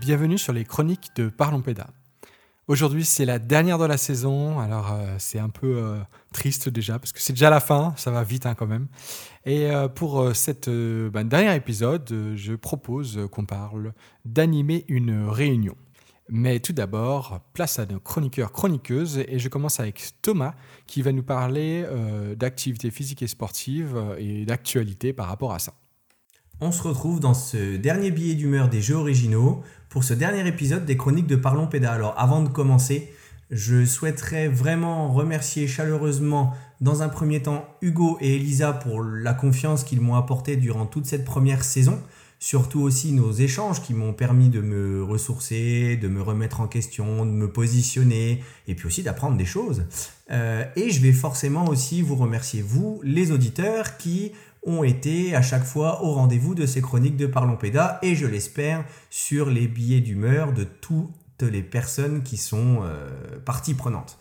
Bienvenue sur les chroniques de Parlons Péda. Aujourd'hui, c'est la dernière de la saison, alors euh, c'est un peu euh, triste déjà, parce que c'est déjà la fin, ça va vite hein, quand même. Et euh, pour cette bah, dernier épisode, je propose qu'on parle d'animer une réunion. Mais tout d'abord, place à nos chroniqueurs chroniqueuses, et je commence avec Thomas, qui va nous parler d'activités physiques et sportives et d'actualité par rapport à ça. On se retrouve dans ce dernier billet d'humeur des jeux originaux pour ce dernier épisode des chroniques de Parlons Péda. Alors avant de commencer, je souhaiterais vraiment remercier chaleureusement dans un premier temps Hugo et Elisa pour la confiance qu'ils m'ont apportée durant toute cette première saison. Surtout aussi nos échanges qui m'ont permis de me ressourcer, de me remettre en question, de me positionner et puis aussi d'apprendre des choses. Euh, et je vais forcément aussi vous remercier, vous, les auditeurs, qui ont été à chaque fois au rendez-vous de ces chroniques de Parlons Péda et je l'espère sur les billets d'humeur de toutes les personnes qui sont euh, parties prenantes.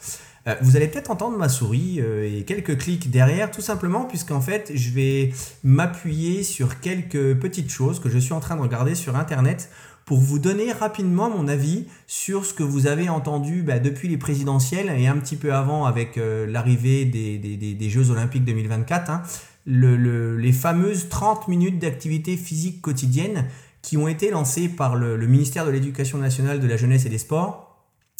Euh, vous allez peut-être entendre ma souris euh, et quelques clics derrière, tout simplement puisqu'en fait je vais m'appuyer sur quelques petites choses que je suis en train de regarder sur Internet pour vous donner rapidement mon avis sur ce que vous avez entendu bah, depuis les présidentielles et un petit peu avant avec l'arrivée des, Jeux Olympiques 2024 les fameuses 30 minutes d'activité physique quotidienne qui ont été lancées par le, ministère de l'Éducation nationale, de la jeunesse et des sports.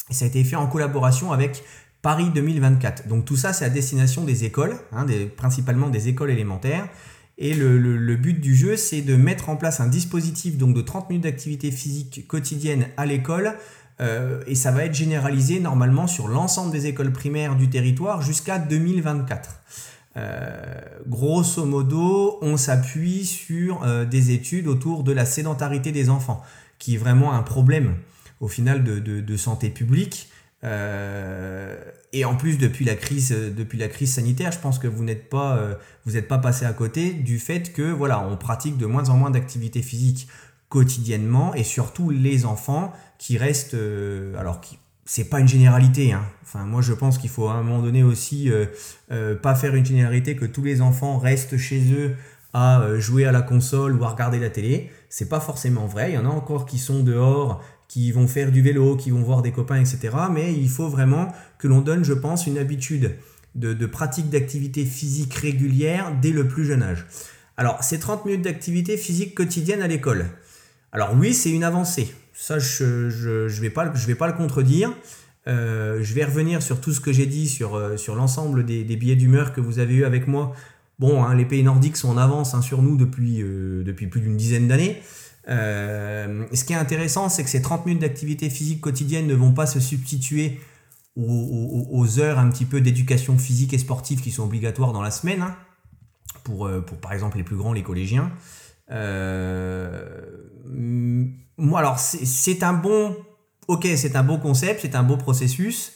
Et ça a été fait en collaboration avec Paris 2024. Donc tout ça, c'est à destination des écoles, hein, principalement des écoles élémentaires. Et le, but du jeu, c'est de mettre en place un dispositif donc, de 30 minutes d'activité physique quotidienne à l'école. Euh, et ça va être généralisé normalement sur l'ensemble des écoles primaires du territoire jusqu'à 2024. Euh, grosso modo, on s'appuie sur euh, des études autour de la sédentarité des enfants, qui est vraiment un problème au final de, santé publique. Euh, et en plus, depuis la, crise, sanitaire, je pense que vous n'êtes pas, passé à côté du fait que voilà, on pratique de moins en moins d'activités physiques quotidiennement et surtout les enfants qui restent, alors qui, c'est pas une généralité. Hein. Moi, je pense qu'il faut à un moment donné aussi euh, euh, pas faire une généralité que tous les enfants restent chez eux à euh, jouer à la console ou à regarder la télé. C'est pas forcément vrai. Il y en a encore qui sont dehors, qui vont faire du vélo, qui vont voir des copains, etc. Mais il faut vraiment que l'on donne, je pense, une habitude de, pratique d'activité physique régulière dès le plus jeune âge. Alors, c'est 30 minutes d'activité physique quotidienne à l'école. Alors oui, c'est une avancée. Ça, je ne je, vais, pas, je vais pas le contredire. Euh, je vais revenir sur tout ce que j'ai dit sur, euh, sur l'ensemble des, des, billets d'humeur que vous avez eu avec moi. Bon, hein, les pays nordiques sont en avance hein, sur nous depuis, euh, depuis plus d'une dizaine d'années. ce qui est intéressant, c'est que ces 30 minutes d'activité physique quotidienne ne vont pas se substituer aux, aux, heures un petit peu d'éducation physique et sportive qui sont obligatoires dans la semaine, hein, pour, pour par exemple les plus grands, les collégiens. Moi, alors c'est un bon ok, c'est un beau concept, c'est un beau processus.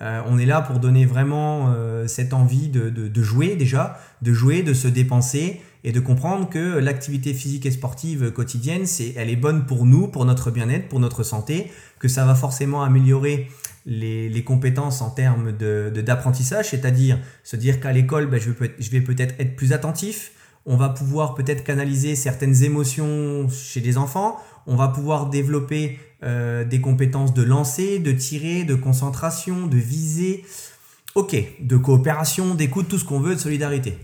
Euh, on est là pour donner vraiment euh, cette envie de, jouer déjà, de jouer, de se dépenser et de comprendre que l'activité physique et sportive quotidienne, c'est, elle est bonne pour nous, pour notre bien-être, pour notre santé, que ça va forcément améliorer les, compétences en termes d'apprentissage, c'est-à-dire se dire qu'à l'école, ben, je vais peut-être être plus attentif, on va pouvoir peut-être canaliser certaines émotions chez les enfants, on va pouvoir développer euh, des compétences de lancer, de tirer, de concentration, de viser, ok, de coopération, d'écoute, tout ce qu'on veut, de solidarité.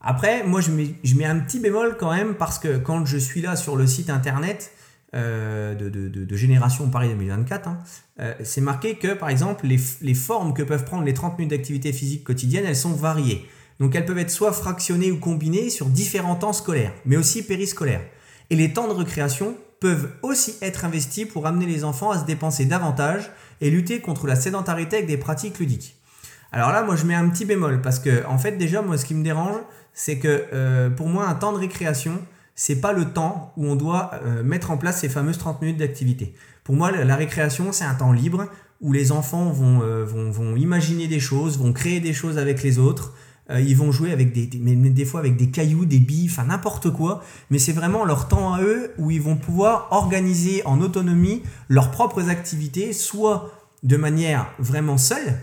Après, moi je mets, un petit bémol quand même parce que quand je suis là sur le site internet euh, de, Génération Paris 2024, hein, euh, c'est marqué que par exemple les, les, formes que peuvent prendre les 30 minutes d'activité physique quotidienne, elles sont variées. Donc elles peuvent être soit fractionnées ou combinées sur différents temps scolaires, mais aussi périscolaires. Et les temps de récréation peuvent aussi être investis pour amener les enfants à se dépenser davantage et lutter contre la sédentarité avec des pratiques ludiques. Alors là, moi, je mets un petit bémol parce que, en fait, déjà, moi, ce qui me dérange, c'est que euh, pour moi, un temps de récréation, c'est pas le temps où on doit euh, mettre en place ces fameuses 30 minutes d'activité. Pour moi, la, récréation, c'est un temps libre où les enfants euh, vont, imaginer des choses, vont créer des choses avec les autres, Euh, ils vont jouer avec des, des fois avec des cailloux, des billes, enfin n'importe quoi. Mais c'est vraiment leur temps à eux où ils vont pouvoir organiser en autonomie leurs propres activités, soit de manière vraiment seule,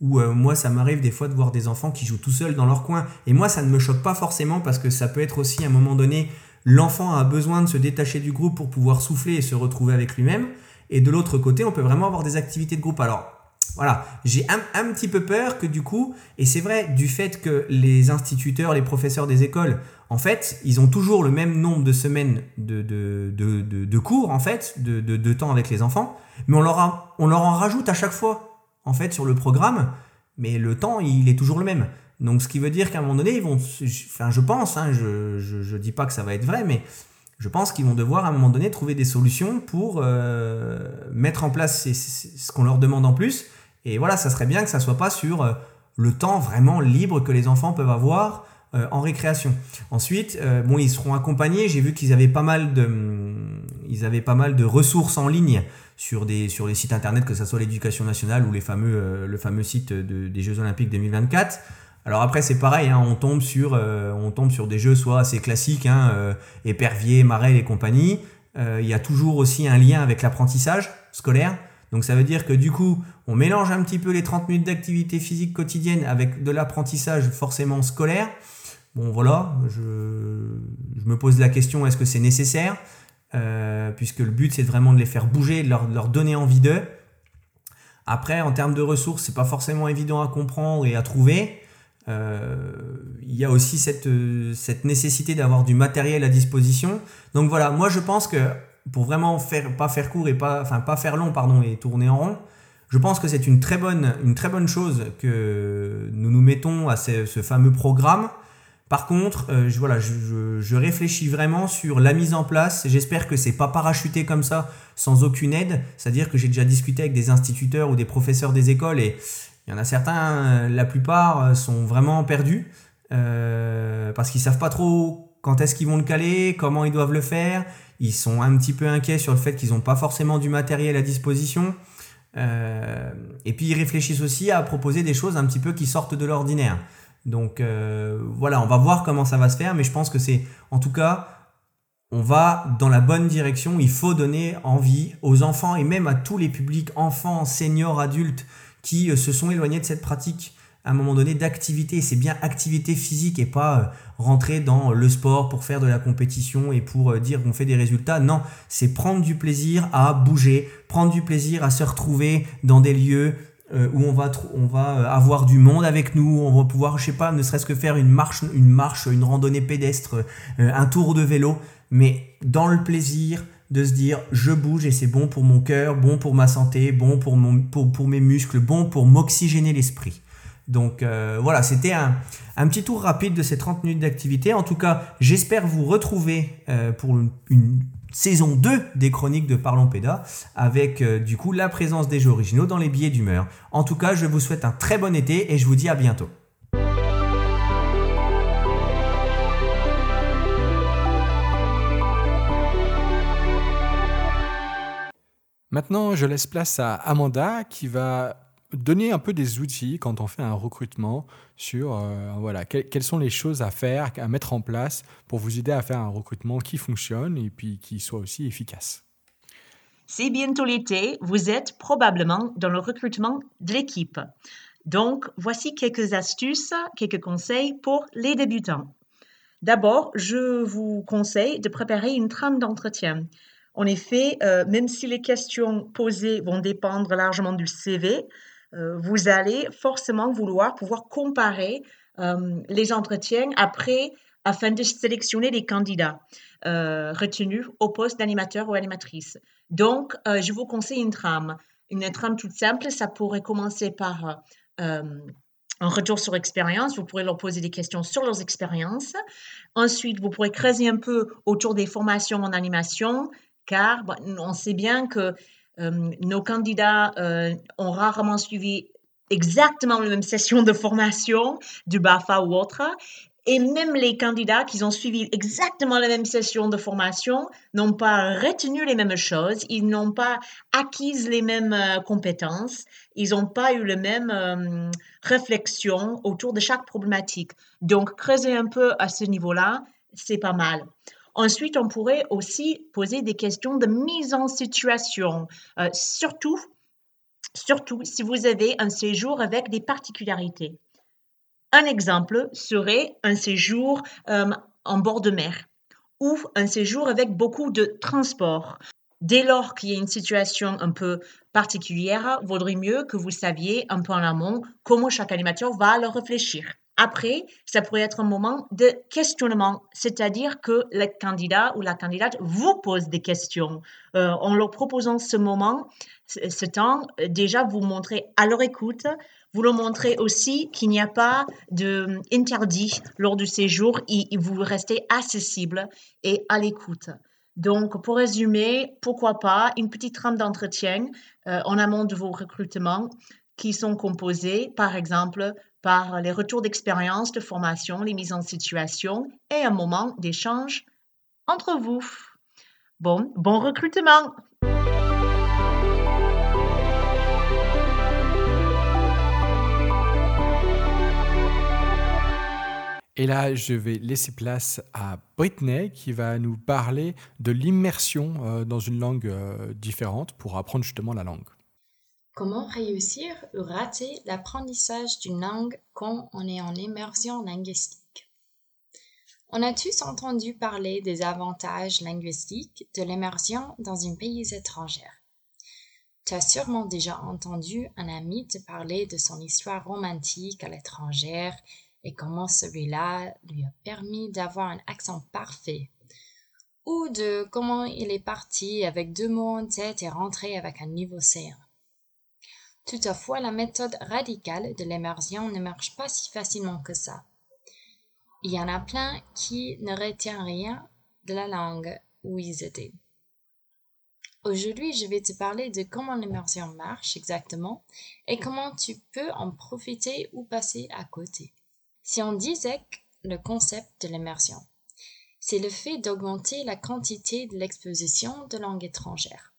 où euh, moi ça m'arrive des fois de voir des enfants qui jouent tout seuls dans leur coin. Et moi ça ne me choque pas forcément parce que ça peut être aussi à un moment donné, l'enfant a besoin de se détacher du groupe pour pouvoir souffler et se retrouver avec lui-même. Et de l'autre côté, on peut vraiment avoir des activités de groupe. Alors, voilà, j'ai un, petit peu peur que du coup, et c'est vrai, du fait que les instituteurs, les professeurs des écoles, en fait, ils ont toujours le même nombre de semaines de, de, cours, en fait, de, temps avec les enfants, mais on leur, on leur en rajoute à chaque fois, en fait, sur le programme, mais le temps, il est toujours le même. Donc, ce qui veut dire qu'à un moment donné, ils vont, enfin, je pense, hein, je ne dis pas que ça va être vrai, mais je pense qu'ils vont devoir à un moment donné trouver des solutions pour euh, mettre en place ce qu'on leur demande en plus et voilà, ça serait bien que ça soit pas sur euh, le temps vraiment libre que les enfants peuvent avoir euh, en récréation. Ensuite, euh, bon, ils seront accompagnés. J'ai vu qu'ils avaient pas mal de, hum, ils avaient pas mal de ressources en ligne sur des sur les sites internet, que ce soit l'éducation nationale ou les fameux le fameux site des Jeux Olympiques 2024. Alors après c'est pareil, hein, on tombe sur on tombe sur des jeux soit assez classiques, hein, épervier, marelle et compagnie. Il y a toujours aussi un lien avec l'apprentissage scolaire. Donc ça veut dire que du coup, on mélange un petit peu les 30 minutes d'activité physique quotidienne avec de l'apprentissage forcément scolaire. Bon voilà, je, me pose la question, est-ce que c'est nécessaire? Euh, Puisque le but c'est vraiment de les faire bouger, de leur, donner envie d'eux. Après, en termes de ressources, c'est pas forcément évident à comprendre et à trouver. Euh, il y a aussi cette, cette nécessité d'avoir du matériel à disposition. Donc voilà, moi je pense que pour vraiment faire, pas faire court et pas, enfin, pas faire long, pardon, et tourner en rond, je pense que c'est une très bonne, une très bonne chose que nous nous mettons à ce, fameux programme. Par contre, euh, je, voilà, je, je, réfléchis vraiment sur la mise en place. J'espère que c'est pas parachuté comme ça, sans aucune aide. C'est-à-dire que j'ai déjà discuté avec des instituteurs ou des professeurs des écoles et il y en a certains, la plupart euh, sont vraiment perdus euh, parce qu'ils savent pas trop quand est-ce qu'ils vont le caler, comment ils doivent le faire. Ils sont un petit peu inquiets sur le fait qu'ils n'ont pas forcément du matériel à disposition. Euh, et puis ils réfléchissent aussi à proposer des choses un petit peu qui sortent de l'ordinaire. Donc euh, voilà, on va voir comment ça va se faire, mais je pense que c'est, en tout cas, on va dans la bonne direction. Il faut donner envie aux enfants et même à tous les publics, enfants, seniors, adultes, qui euh, se sont éloignés de cette pratique à un moment donné d'activité. C'est bien activité physique et pas euh, rentrer dans le sport pour faire de la compétition et pour euh, dire qu'on fait des résultats. Non, c'est prendre du plaisir à bouger, prendre du plaisir à se retrouver dans des lieux euh, où on va, on va avoir du monde avec nous, on va pouvoir, je sais pas, ne serait-ce que faire une marche, une marche, une randonnée pédestre, un tour de vélo, mais dans le plaisir de se dire je bouge et c'est bon pour mon cœur, bon pour ma santé, bon pour, mon, pour, pour mes muscles, bon pour m'oxygéner l'esprit. Donc euh, voilà, c'était un, petit tour rapide de ces 30 minutes d'activité. En tout cas, j'espère vous retrouver euh, pour une, saison 2 des chroniques de Parlons Péda avec euh, du coup la présence des jeux originaux dans les billets d'humeur. En tout cas, je vous souhaite un très bon été et je vous dis à bientôt. Maintenant, je laisse place à Amanda qui va donner un peu des outils quand on fait un recrutement sur euh, voilà, quelles sont les choses à faire, à mettre en place pour vous aider à faire un recrutement qui fonctionne et puis qui soit aussi efficace. C'est bientôt l'été, vous êtes probablement dans le recrutement de l'équipe. Donc, voici quelques astuces, quelques conseils pour les débutants. D'abord, je vous conseille de préparer une trame d'entretien. En effet, euh, même si les questions posées vont dépendre largement du CV, vous allez forcément vouloir pouvoir comparer euh, les entretiens après afin de sélectionner les candidats euh, retenus au poste d'animateur ou animatrice. Donc, je vous conseille une trame. Une trame toute simple, ça pourrait commencer par un retour sur expérience. Vous pourrez leur poser des questions sur leurs expériences. Ensuite, vous pourrez creuser un peu autour des formations en animation, car on sait bien que euh, nos candidats euh, ont rarement suivi exactement la même session de formation du BAFA ou autre. Et même les candidats qui ont suivi exactement la même session de formation n'ont pas retenu les mêmes choses, ils n'ont pas acquis les mêmes euh, compétences, ils n'ont pas eu la même euh, réflexion autour de chaque problématique. Donc, creuser un peu à ce niveau-là, c'est pas mal. Ensuite, on pourrait aussi poser des questions de mise en situation, euh, surtout, surtout si vous avez un séjour avec des particularités. Un exemple serait un séjour euh, en bord de mer ou un séjour avec beaucoup de transport. Dès lors qu'il y a une situation un peu particulière, vaudrait mieux que vous saviez un peu en amont comment chaque animateur va le réfléchir. Après, ça pourrait être un moment de questionnement, c'est-à-dire que le candidat ou la candidate vous pose des questions. Euh, en leur proposant ce moment, ce temps, déjà vous montrez à leur écoute, vous leur montrez aussi qu'il n'y a pas d'interdit lors du séjour et, vous restez accessible et à l'écoute. Donc, pour résumer, pourquoi pas une petite trame d'entretien euh, en amont de vos recrutements qui sont composés, par exemple, par les retours d'expérience, de formation, les mises en situation et un moment d'échange entre vous. Bon, bon recrutement! Et là, je vais laisser place à Britney qui va nous parler de l'immersion euh, dans une langue euh, différente pour apprendre justement la langue. Comment réussir ou rater l'apprentissage d'une langue quand on est en immersion linguistique? On a tous entendu parler des avantages linguistiques de l'immersion dans un pays étranger. Tu as sûrement déjà entendu un ami te parler de son histoire romantique à l'étranger et comment celui-là lui a permis d'avoir un accent parfait, ou de comment il est parti avec deux mots en tête et rentré avec un niveau C1. Toutefois, la méthode radicale de l'immersion ne marche pas si facilement que ça. Il y en a plein qui ne retiennent rien de la langue où ils étaient. Aujourd'hui, je vais te parler de comment l'immersion marche exactement et comment tu peux en profiter ou passer à côté. Si on disait le concept de l'immersion, c'est le fait d'augmenter la quantité de l'exposition de langue étrangère.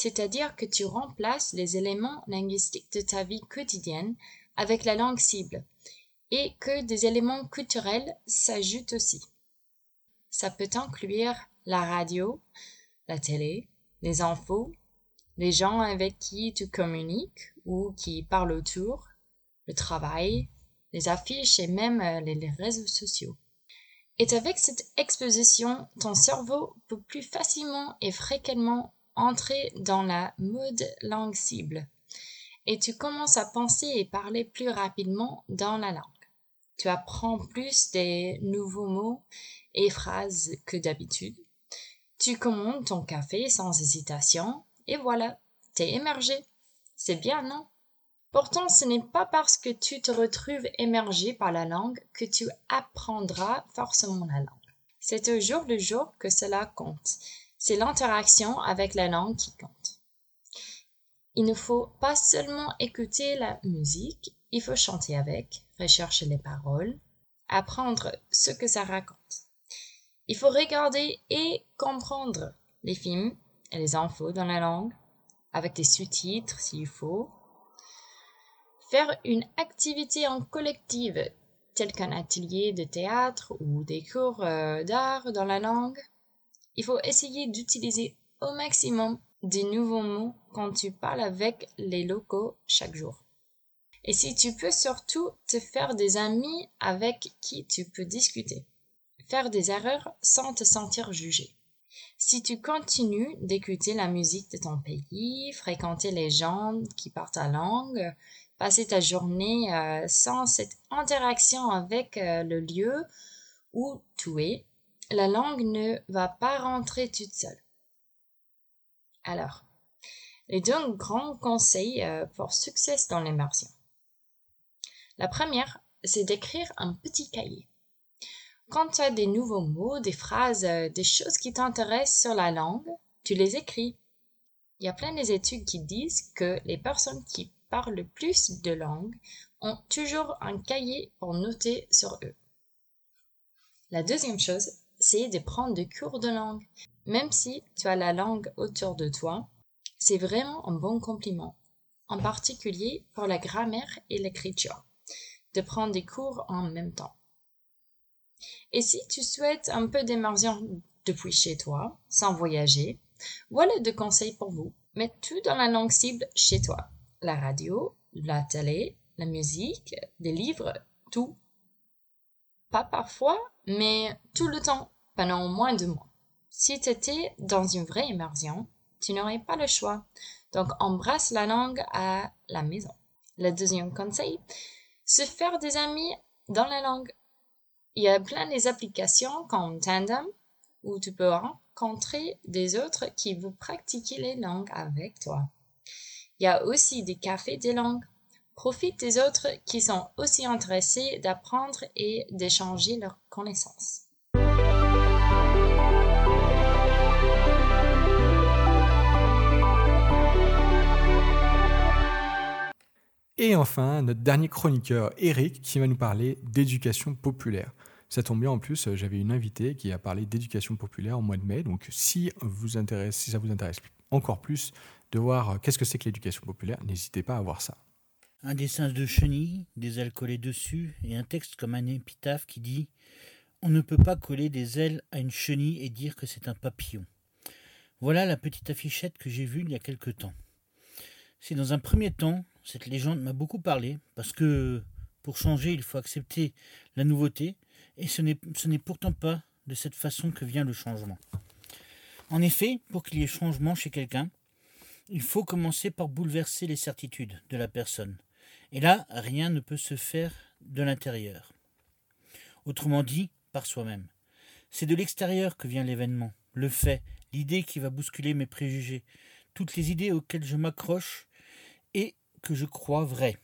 C'est-à-dire que tu remplaces les éléments linguistiques de ta vie quotidienne avec la langue cible et que des éléments culturels s'ajoutent aussi. Ça peut inclure la radio, la télé, les infos, les gens avec qui tu communiques ou qui parlent autour, le travail, les affiches et même euh, les, réseaux sociaux. Et avec cette exposition, ton cerveau peut plus facilement et fréquemment entrer dans la mode langue cible. Et tu commences à penser et parler plus rapidement dans la langue. Tu apprends plus des nouveaux mots et phrases que d'habitude. Tu commandes ton café sans hésitation et voilà, t'es émergé. C'est bien, non? Pourtant, ce n'est pas parce que tu te retrouves émergé par la langue que tu apprendras forcément la langue. C'est au jour le jour que cela compte. C'est l'interaction avec la langue qui compte. Il ne faut pas seulement écouter la musique, il faut chanter avec, rechercher les paroles, apprendre ce que ça raconte. Il faut regarder et comprendre les films et les infos dans la langue, avec des sous-titres s'il faut, Faire une activité en collective, telle qu'un atelier de théâtre ou des cours euh, d'art dans la langue. Il faut essayer d'utiliser au maximum des nouveaux mots quand tu parles avec les locaux chaque jour. Et si tu peux surtout te faire des amis avec qui tu peux discuter. Faire des erreurs sans te sentir jugé. Si tu continues d'écouter la musique de ton pays, fréquenter les gens qui parlent ta langue, passer ta journée euh, sans cette interaction avec euh, le lieu où tu es, la langue ne va pas rentrer toute seule. Alors, les deux grands conseils euh, pour succès dans l'immersion. La première, c'est d'écrire un petit cahier. Quand tu as des nouveaux mots, des phrases, des choses qui t'intéressent sur la langue, tu les écris. Il y a plein d'études qui disent que les personnes qui parlent plus de langues ont toujours un cahier pour noter sur eux. La deuxième chose, c'est de prendre des cours de langue. Même si tu as la langue autour de toi, c'est vraiment un bon compliment, en particulier pour la grammaire et l'écriture, de prendre des cours en même temps. Et si tu souhaites un peu d'immersion depuis chez toi, sans voyager, voilà deux conseils pour vous. Mets tout dans la langue cible chez toi. La radio, la télé, la musique, des livres, tout. Pas parfois, mais tout le temps, pendant au moins deux mois. Si tu étais dans une vraie immersion, tu n'aurais pas le choix. Donc, embrasse la langue à la maison. Le deuxième conseil, se faire des amis dans la langue. Il y a plein des applications comme Tandem où tu peux rencontrer des autres qui veulent pratiquer les langues avec toi. Il y a aussi des cafés des langues. Profite des autres qui sont aussi intéressés d'apprendre et d'échanger leurs connaissances. Et enfin, notre dernier chroniqueur, Eric, qui va nous parler d'éducation populaire. Ça tombe bien en plus, j'avais une invitée qui a parlé d'éducation populaire au mois de mai. Donc si, vous intéresse, si ça vous intéresse encore plus de voir qu'est-ce que c'est que l'éducation populaire, n'hésitez pas à voir ça. Un dessin de chenille, des ailes collées dessus, et un texte comme un épitaphe qui dit On ne peut pas coller des ailes à une chenille et dire que c'est un papillon. Voilà la petite affichette que j'ai vue il y a quelque temps. Si dans un premier temps, cette légende m'a beaucoup parlé, parce que pour changer, il faut accepter la nouveauté, et ce n'est pourtant pas de cette façon que vient le changement. En effet, pour qu'il y ait changement chez quelqu'un, il faut commencer par bouleverser les certitudes de la personne. Et là, rien ne peut se faire de l'intérieur. Autrement dit, par soi-même. C'est de l'extérieur que vient l'événement, le fait, l'idée qui va bousculer mes préjugés, toutes les idées auxquelles je m'accroche et que je crois vrai,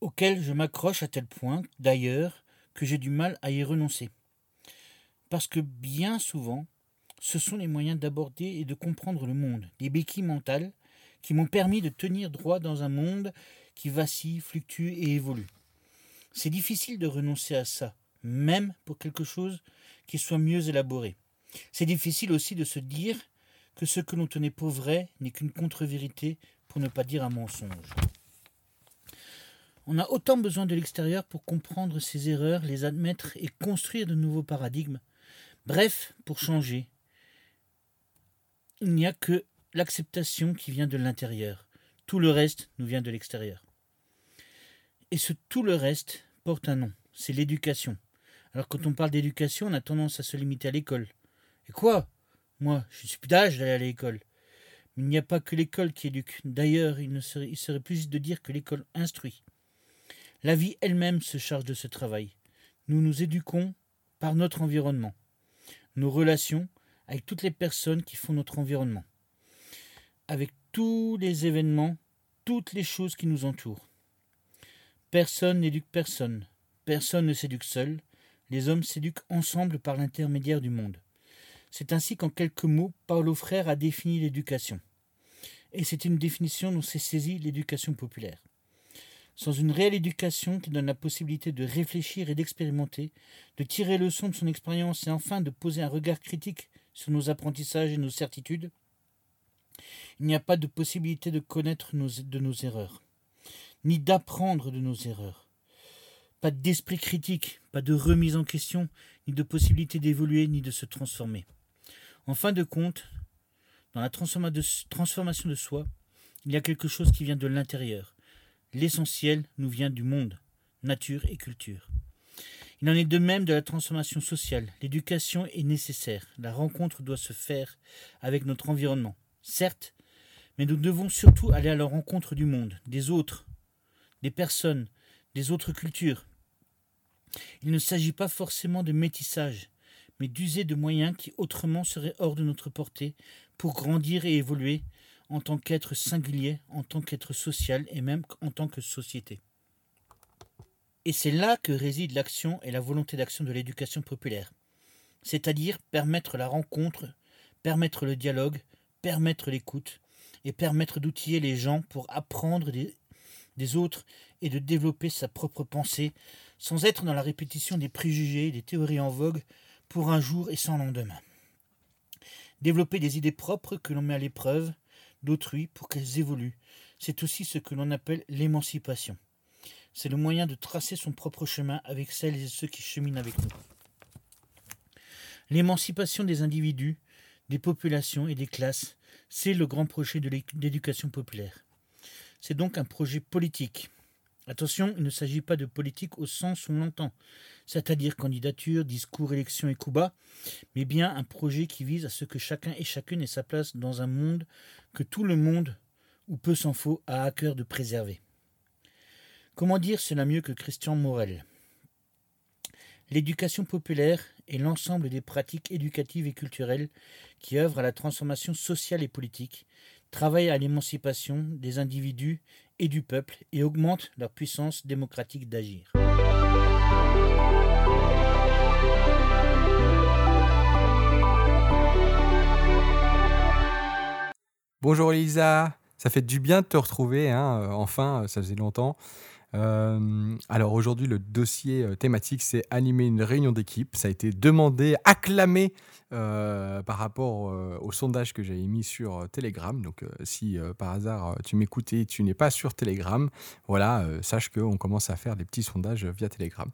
auquel je m'accroche à tel point, d'ailleurs, que j'ai du mal à y renoncer. Parce que bien souvent, ce sont les moyens d'aborder et de comprendre le monde, les béquilles mentales, qui m'ont permis de tenir droit dans un monde qui vacille, fluctue et évolue. C'est difficile de renoncer à ça, même pour quelque chose qui soit mieux élaboré. C'est difficile aussi de se dire que ce que l'on tenait pour vrai n'est qu'une contre-vérité pour ne pas dire un mensonge. On a autant besoin de l'extérieur pour comprendre ses erreurs, les admettre et construire de nouveaux paradigmes. Bref, pour changer. Il n'y a que l'acceptation qui vient de l'intérieur. Tout le reste nous vient de l'extérieur. Et ce tout le reste porte un nom, c'est l'éducation. Alors quand on parle d'éducation, on a tendance à se limiter à l'école. Et quoi? Moi, je suis plus d'âge d'aller à l'école. Mais il n'y a pas que l'école qui éduque. D'ailleurs, il, serait, il serait plus juste de dire que l'école instruit. La vie elle-même se charge de ce travail. Nous nous éduquons par notre environnement, nos relations avec toutes les personnes qui font notre environnement, avec tous les événements, toutes les choses qui nous entourent. Personne n'éduque personne, personne ne s'éduque seul, les hommes s'éduquent ensemble par l'intermédiaire du monde. C'est ainsi qu'en quelques mots, Paulo Frère a défini l'éducation. Et c'est une définition dont s'est saisie l'éducation populaire. Sans une réelle éducation qui donne la possibilité de réfléchir et d'expérimenter, de tirer leçon de son expérience et enfin de poser un regard critique sur nos apprentissages et nos certitudes, il n'y a pas de possibilité de connaître de nos erreurs, ni d'apprendre de nos erreurs. Pas d'esprit critique, pas de remise en question, ni de possibilité d'évoluer, ni de se transformer. En fin de compte, dans la transformation de soi, il y a quelque chose qui vient de l'intérieur. L'essentiel nous vient du monde, nature et culture. Il en est de même de la transformation sociale. L'éducation est nécessaire. La rencontre doit se faire avec notre environnement. Certes, mais nous devons surtout aller à la rencontre du monde, des autres, des personnes, des autres cultures. Il ne s'agit pas forcément de métissage, mais d'user de moyens qui autrement seraient hors de notre portée pour grandir et évoluer en tant qu'être singulier, en tant qu'être social et même en tant que société. Et c'est là que réside l'action et la volonté d'action de l'éducation populaire, c'est-à-dire permettre la rencontre, permettre le dialogue, permettre l'écoute et permettre d'outiller les gens pour apprendre des, autres et de développer sa propre pensée, sans être dans la répétition des préjugés, des théories en vogue pour un jour et sans lendemain. Développer des idées propres que l'on met à l'épreuve d'autrui pour qu'elles évoluent, c'est aussi ce que l'on appelle l'émancipation. C'est le moyen de tracer son propre chemin avec celles et ceux qui cheminent avec nous. L'émancipation des individus, des populations et des classes, c'est le grand projet de l'éducation populaire. C'est donc un projet politique. Attention, il ne s'agit pas de politique au sens où on l'entend, c'est-à-dire candidature, discours, élection et coup bas, mais bien un projet qui vise à ce que chacun et chacune ait sa place dans un monde que tout le monde, ou peu s'en faut, a à cœur de préserver. Comment dire cela mieux que Christian Morel? L'éducation populaire est l'ensemble des pratiques éducatives et culturelles qui œuvrent à la transformation sociale et politique, travaillent à l'émancipation des individus et du peuple et augmentent leur puissance démocratique d'agir. Bonjour Elisa, ça fait du bien de te retrouver, hein, euh, enfin, ça faisait longtemps. Euh, alors aujourd'hui, le dossier euh, thématique, c'est animer une réunion d'équipe. Ça a été demandé, acclamé par rapport au sondage que j'avais mis sur Telegram. Donc si par hasard tu m'écoutais et tu n'es pas sur Telegram, voilà, sache qu'on commence à faire des petits sondages via Telegram.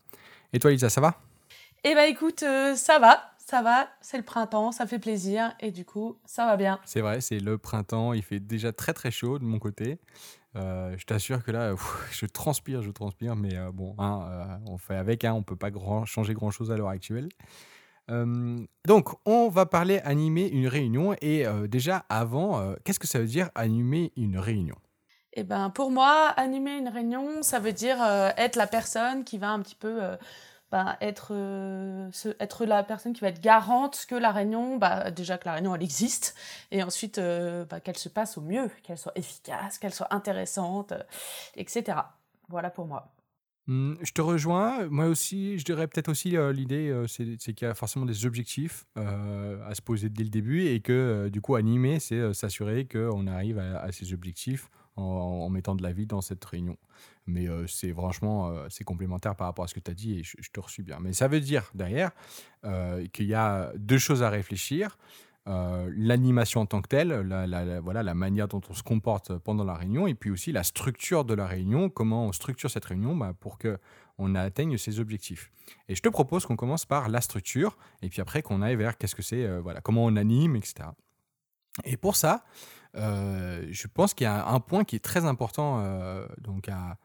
Et toi Elisa, ça va? Eh ben écoute, ça va ça va, c'est le printemps, ça fait plaisir et du coup, ça va bien. C'est vrai, c'est le printemps, il fait déjà très très chaud de mon côté. Euh, je t'assure que là, je transpire, je transpire, mais euh, bon, hein, euh, on fait avec, hein, on ne peut pas grand, changer grand-chose à l'heure actuelle. donc, on va parler animer une réunion et déjà avant, qu'est-ce que ça veut dire animer une réunion? Eh ben, pour moi, animer une réunion, ça veut dire être la personne qui va un petit peu bah, être, euh, être la personne qui va être garante que la réunion, bah, déjà que la réunion elle existe, et ensuite euh, bah, qu'elle se passe au mieux, qu'elle soit efficace, qu'elle soit intéressante, euh, etc. Voilà pour moi. Mmh, je te rejoins. Moi aussi, je dirais peut-être aussi l'idée, c'est qu'il y a forcément des objectifs à se poser dès le début et que du coup, animer, c'est s'assurer qu'on arrive à, ces objectifs en, mettant de la vie dans cette réunion. Mais c'est franchement, c'est complémentaire par rapport à ce que tu as dit et je, te reçus bien. Mais ça veut dire derrière qu'il y a deux choses à réfléchir. L'animation en tant que telle, la, voilà, la manière dont on se comporte pendant la réunion, et puis aussi la structure de la réunion, comment on structure cette réunion bah, pour qu'on atteigne ses objectifs. Et je te propose qu'on commence par la structure, et puis après qu'on aille vers qu'est-ce que c'est, voilà, comment on anime, etc. Et pour ça, euh, je pense qu'il y a un point qui est très important euh, donc à,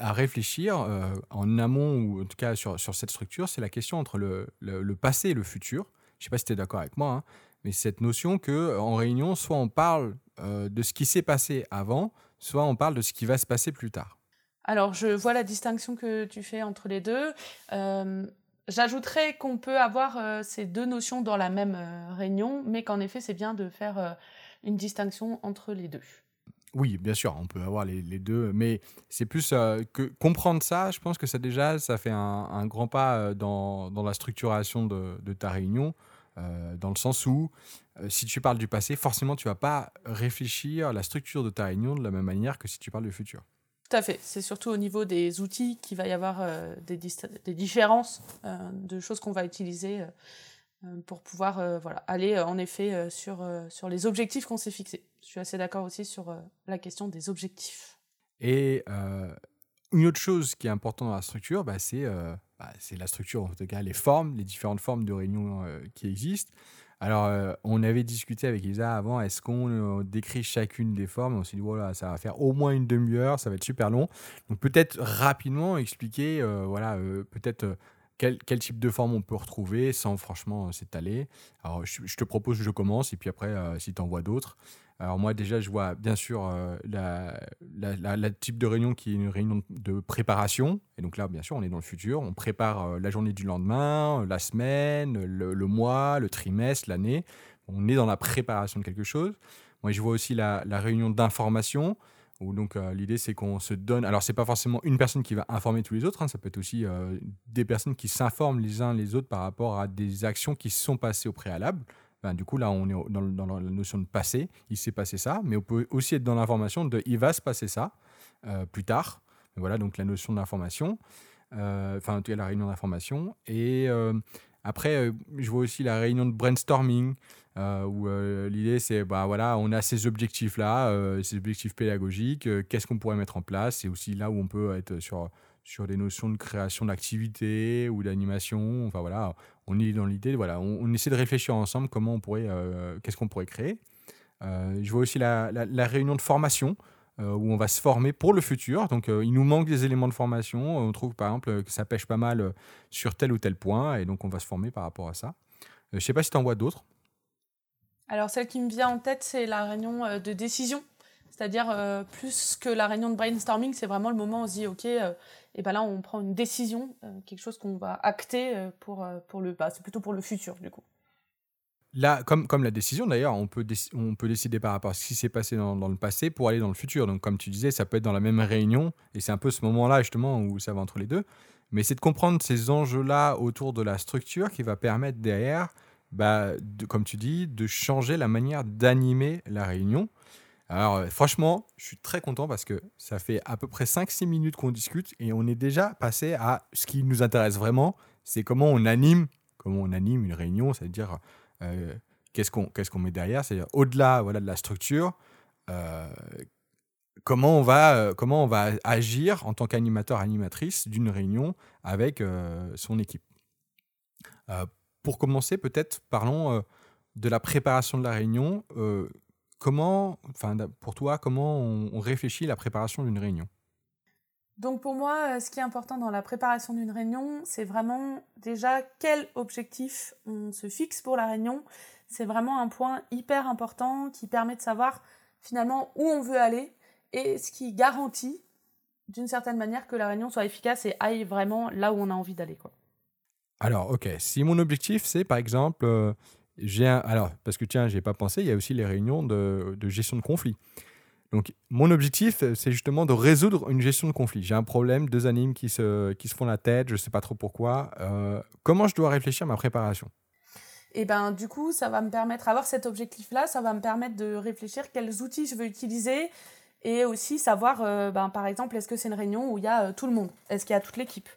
réfléchir euh, en amont ou en tout cas sur, cette structure, c'est la question entre le, le, passé et le futur. Je ne sais pas si tu es d'accord avec moi, hein, mais cette notion que en réunion, soit on parle de ce qui s'est passé avant, soit on parle de ce qui va se passer plus tard. Alors, je vois la distinction que tu fais entre les deux. J'ajouterais qu'on peut avoir ces deux notions dans la même réunion, mais qu'en effet, c'est bien de faire une distinction entre les deux. Oui, bien sûr, on peut avoir les, deux, mais c'est plus euh, que comprendre ça, je pense que ça déjà, ça fait un, grand pas euh, dans, dans, la structuration de, de ta réunion, euh, dans le sens où si tu parles du passé, forcément, tu vas pas réfléchir à la structure de ta réunion de la même manière que si tu parles du futur. Tout à fait. C'est surtout au niveau des outils qu'il va y avoir des, des, différences de choses qu'on va utiliser euh, pour pouvoir euh, voilà, aller euh, en effet sur, sur les objectifs qu'on s'est fixés. Je suis assez d'accord aussi sur la question des objectifs. Et une autre chose qui est importante dans la structure, bah, c'est bah, la structure, en tout cas les formes, les différentes formes de réunion qui existent. Alors, on avait discuté avec Isa avant, est-ce qu'on décrit chacune des formes? On s'est dit, voilà, ça va faire au moins une demi-heure, ça va être super long. Donc, peut-être rapidement expliquer, voilà, peut-être quel, type de forme on peut retrouver sans franchement euh, s'étaler. Alors, je, te propose je commence et puis après, euh, si tu en vois d'autres. Alors, moi, déjà, je vois bien sûr euh, la, type de réunion qui est une réunion de préparation. Et donc là, bien sûr, on est dans le futur. On prépare la journée du lendemain, la semaine, le, mois, le trimestre, l'année. On est dans la préparation de quelque chose. Moi, je vois aussi la, réunion d'information donc euh, l'idée c'est qu'on se donne. Alors c'est pas forcément une personne qui va informer tous les autres, hein, ça peut être aussi euh, des personnes qui s'informent les uns les autres par rapport à des actions qui sont passées au préalable. Ben, du coup là on est dans, la notion de passé, il s'est passé ça, mais on peut aussi être dans l'information de il va se passer ça euh, plus tard. voilà donc la notion d'information. enfin en tout cas la réunion d'information. Et après, je vois aussi la réunion de brainstorming. où l'idée c'est bah voilà on a ces objectifs là ces objectifs pédagogiques qu'est-ce qu'on pourrait mettre en place? C'est aussi là où on peut être sur sur des notions de création d'activité ou d'animation. Enfin voilà, on est dans l'idée, voilà, on, essaie de réfléchir ensemble comment on pourrait, euh, qu'est-ce qu'on pourrait créer. Euh, je vois aussi la, réunion de formation euh, où on va se former pour le futur. Donc il nous manque des éléments de formation. On trouve par exemple que ça pêche pas mal sur tel ou tel point et donc on va se former par rapport à ça. je ne sais pas si tu en vois d'autres. Alors celle qui me vient en tête, c'est la réunion de décision. C'est-à-dire, plus que la réunion de brainstorming, c'est vraiment le moment où on se dit, OK, et ben là on prend une décision, euh, quelque chose qu'on va acter euh, pour, euh, pour le bah, c'est plutôt pour le futur du coup. Là, comme, comme la décision d'ailleurs, on peut, on peut décider par rapport à ce qui s'est passé dans, le passé pour aller dans le futur. Donc comme tu disais, ça peut être dans la même réunion, et c'est un peu ce moment-là justement où ça va entre les deux. Mais c'est de comprendre ces enjeux-là autour de la structure qui va permettre derrière, bah, comme tu dis, de changer la manière d'animer la réunion. Alors, euh, franchement, je suis très content parce que ça fait à peu près 5-6 minutes qu'on discute et on est déjà passé à ce qui nous intéresse vraiment c'est comment on anime, comment on anime une réunion, c'est-à-dire euh, qu'est-ce qu'on met derrière, c'est-à-dire au-delà voilà, de la structure, euh, comment, on va, comment on va agir en tant qu'animateur, animatrice d'une réunion avec son équipe. pour commencer, peut-être parlons de la préparation de la réunion Comment, enfin, pour toi, comment on, réfléchit la préparation d'une réunion? Donc pour moi, euh, ce qui est important dans la préparation d'une réunion, c'est vraiment déjà quel objectif on se fixe pour la réunion. C'est vraiment un point hyper important qui permet de savoir finalement où on veut aller et ce qui garantit d'une certaine manière que la réunion soit efficace et aille vraiment là où on a envie d'aller. Alors, ok, si mon objectif c'est par exemple euh, alors, parce que tiens, j'ai pas pensé, il y a aussi les réunions de, gestion de conflit. Donc, mon objectif, c'est justement de résoudre une gestion de conflit. J'ai un problème, deux animes qui se, qui se font la tête, je sais pas trop pourquoi. Euh, comment je dois réfléchir à ma préparation? Et ben du coup, ça va me permettre, avoir cet objectif-là, ça va me permettre de réfléchir quels outils je veux utiliser et aussi savoir, euh, ben, par exemple, est-ce que c'est une réunion où il y a euh, tout le monde? Est-ce qu'il y a toute l'équipe?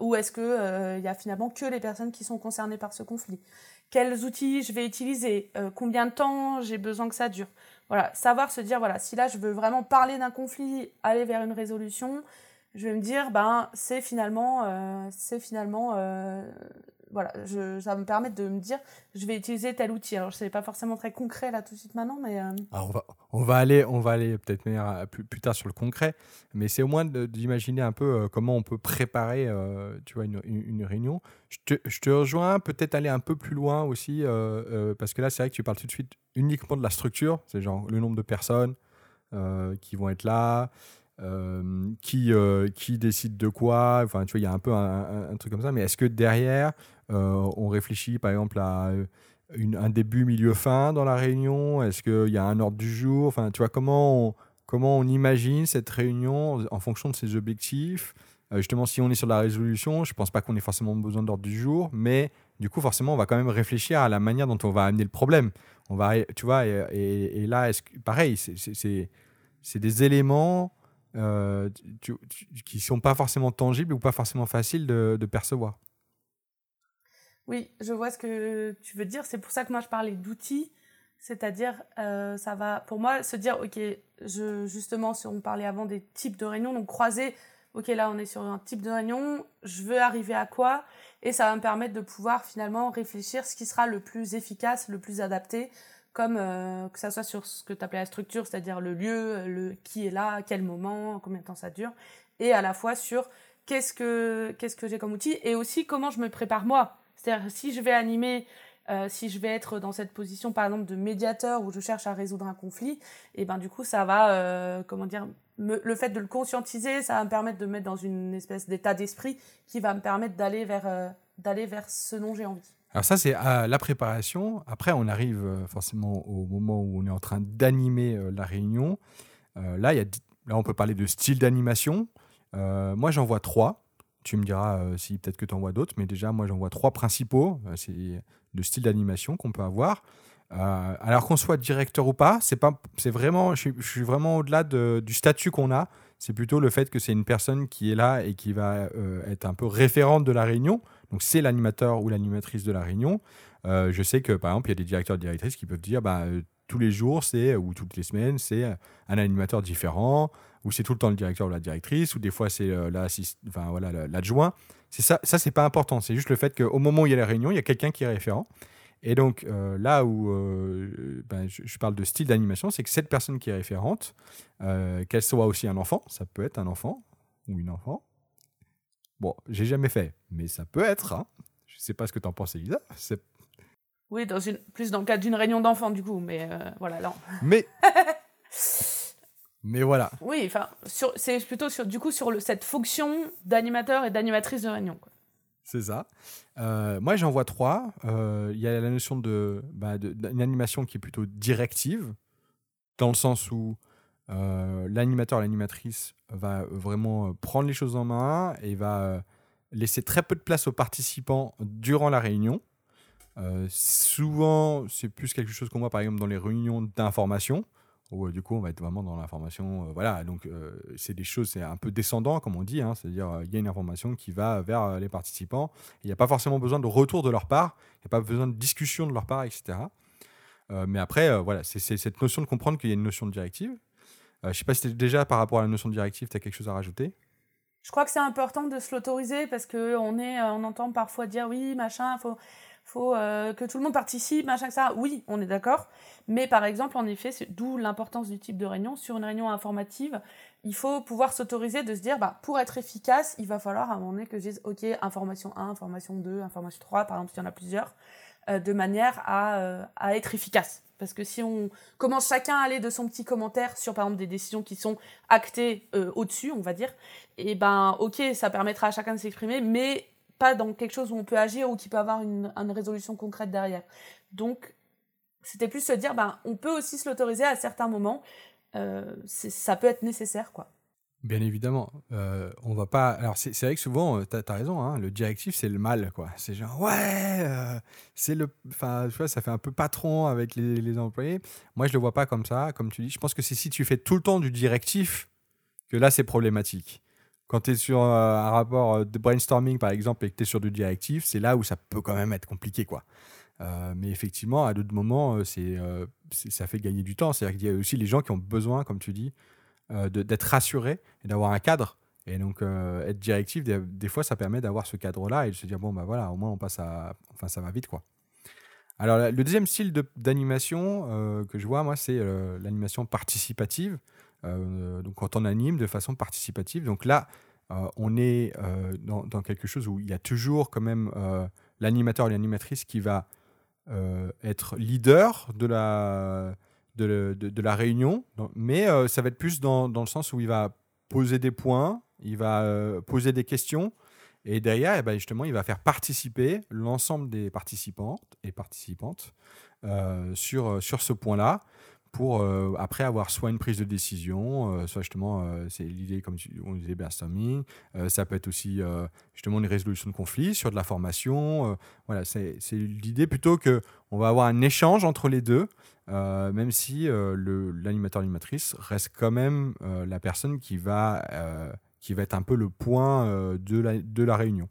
Ou est-ce qu'il il y a finalement que les personnes qui sont concernées par ce conflit? Quels outils je vais utiliser, euh, combien de temps j'ai besoin que ça dure. Voilà, savoir se dire, voilà, si là je veux vraiment parler d'un conflit, aller vers une résolution, je vais me dire, ben, c'est finalement, euh, c'est finalement euh, voilà, je, ça me permettre de me dire, je vais utiliser tel outil. Alors, ce n'est pas forcément très concret là tout de suite maintenant, mais. Euh, on, va, on va aller, on va aller peut-être plus, plus tard sur le concret, mais c'est au moins d'imaginer un peu euh, comment on peut préparer euh, tu vois, une, une, réunion. Je te, je te rejoins, peut-être aller un peu plus loin aussi, parce que là, c'est vrai que tu parles tout de suite uniquement de la structure, c'est genre le nombre de personnes qui vont être là. qui, qui décide de quoi, enfin tu vois, il y a un peu un, truc comme ça, mais est-ce que derrière, euh, on réfléchit par exemple à euh, un début, milieu, fin dans la réunion Est-ce qu'il y a un ordre du jour? Enfin, tu vois, comment on, comment on imagine cette réunion en fonction de ses objectifs? Euh, Justement, si on est sur la résolution, je ne pense pas qu'on ait forcément besoin d'ordre du jour, mais du coup, forcément, on va quand même réfléchir à la manière dont on va amener le problème. On va, tu vois, et, là, pareil, c'est des éléments qui ne sont pas forcément tangibles ou pas forcément faciles de percevoir. Oui, je vois ce que tu veux dire. C'est pour ça que moi je parlais d'outils. C'est-à-dire, euh, ça va, pour moi, se dire, ok, justement, si on parlait avant des types de réunions, donc croiser, ok, là on est sur un type de réunion, je veux arriver à quoi? Et ça va me permettre de pouvoir finalement réfléchir ce qui sera le plus efficace, le plus adapté, comme euh, que ça soit sur ce que tu appelais la structure, c'est-à-dire le lieu, le qui est là, à quel moment, combien de temps ça dure, et à la fois sur qu'est-ce que, qu'est-ce que j'ai comme outil, et aussi comment je me prépare moi. C'est-à-dire, si je vais animer, euh, si je vais être dans cette position, par exemple, de médiateur où je cherche à résoudre un conflit, et ben du coup, ça va, euh, comment dire, le fait de le conscientiser, ça va me permettre de me mettre dans une espèce d'état d'esprit qui va me permettre d'aller vers, euh, d'aller vers ce dont j'ai envie. Alors ça, c'est la préparation. Après, on arrive forcément au moment où on est en train d'animer la réunion. là, y a, là, on peut parler de style d'animation. moi, j'en vois trois. Tu me diras euh, si peut-être que tu en vois d'autres, mais déjà, moi, j'en vois trois principaux. Euh, c'est le style d'animation qu'on peut avoir. Euh, alors qu'on soit directeur ou pas, c'est pas, c'est vraiment, je suis, vraiment au-delà du statut qu'on a. c'est plutôt le fait que c'est une personne qui est là et qui va être un peu référente de la réunion. Donc c'est l'animateur ou l'animatrice de la réunion. Je sais que par exemple, il y a des directeurs et directrices qui peuvent dire bah, tous les jours, c'est ou toutes les semaines, c'est un animateur différent, ou c'est tout le temps le directeur ou la directrice, ou des fois c'est enfin, voilà, l'adjoint. C'est ça, ça c'est pas important. C'est juste le fait qu'au moment où il y a la réunion, il y a quelqu'un qui est référent. Et donc euh, là où euh, ben, je, parle de style d'animation, c'est que cette personne qui est référente, euh, qu'elle soit aussi un enfant, ça peut être un enfant ou une enfant. Bon, j'ai jamais fait, mais ça peut être. Hein. Je sais pas ce que tu en penses, Elisa. Oui, dans une, plus dans le cadre d'une réunion d'enfants, du coup, mais voilà, là. Mais. mais voilà. Oui, enfin, c'est plutôt sur, du coup sur le, cette fonction d'animateur et d'animatrice de réunion. Quoi. C'est ça. Euh, moi, j'en vois trois. Euh, il y a la notion de, bah, d'une animation qui est plutôt directive, dans le sens où euh, l'animateur, l'animatrice va vraiment prendre les choses en main et va laisser très peu de place aux participants durant la réunion. souvent, c'est plus quelque chose qu'on voit par exemple dans les réunions d'information où euh, du coup on va être vraiment dans l'information. Euh, voilà, donc euh, c'est des choses, c'est un peu descendant comme on dit, hein, c'est-à-dire il y a une information qui va vers les participants. Il n'y a pas forcément besoin de retour de leur part, il n'y a pas besoin de discussion de leur part, etc. mais après, voilà, c'est cette notion de comprendre qu'il y a une notion de directive. je ne sais pas si déjà par rapport à la notion de directive, tu as quelque chose à rajouter? Je crois que c'est important de se l'autoriser parce qu'on on entend parfois dire oui, machin, faut, faut euh, que tout le monde participe, machin, ça. Oui, on est d'accord. Mais par exemple, en effet, d'où l'importance du type de réunion. Sur une réunion informative, il faut pouvoir s'autoriser de se dire, bah, pour être efficace, il va falloir à un moment donné que je dise, OK, information 1, information 2, information 3, par exemple, s'il y en a plusieurs, euh, de manière à, euh, à être efficace. Parce que si on commence chacun à aller de son petit commentaire sur, par exemple, des décisions qui sont actées au-dessus, on va dire, et eh ben, ok, ça permettra à chacun de s'exprimer, mais pas dans quelque chose où on peut agir ou qui peut avoir une, résolution concrète derrière. Donc, c'était plus se dire, ben, on peut aussi se l'autoriser à certains moments. Euh, ça peut être nécessaire, quoi. Bien évidemment, euh, on va pas. Alors c'est vrai que souvent, euh, tu as, raison, hein, le directif c'est le mal, quoi. C'est genre ouais, c'est le. Enfin, tu vois, ça fait un peu patron avec les, les, employés. Moi, je le vois pas comme ça, comme tu dis. Je pense que c'est si tu fais tout le temps du directif que là c'est problématique. Quand tu es sur euh, un rapport euh, de brainstorming, par exemple, et que tu es sur du directif, c'est là où ça peut quand même être compliqué. quoi. Euh, mais effectivement, à d'autres moments, c'est, ça fait gagner du temps. C'est-à-dire qu'il y a aussi les gens qui ont besoin, comme tu dis, d'être rassurés et d'avoir un cadre. Et donc, être directif, des, fois, ça permet d'avoir ce cadre-là et de se dire, bon, bah voilà, au moins, on passe à. Enfin, ça va vite, quoi. Alors, le deuxième style d'animation que je vois, moi, c'est l'animation participative. Euh, donc quand on anime de façon participative. Donc là, euh, on est euh, dans, quelque chose où il y a toujours quand même l'animateur et l'animatrice qui va être leader de la, de, la réunion, mais ça va être plus dans, dans, le sens où il va poser des points, il va poser des questions, et derrière, eh ben justement, il va faire participer l'ensemble des participants et participantes sur, sur ce point-là pour euh, après avoir soit une prise de décision, euh, soit justement, euh, c'est l'idée, comme on disait, brainstorming, ça peut être aussi justement une résolution de conflit sur de la formation. voilà, c'est l'idée plutôt qu'on va avoir un échange entre les deux, même si l'animateur, l'animatrice reste quand même la personne qui va, qui va être un peu le point de, la, de la réunion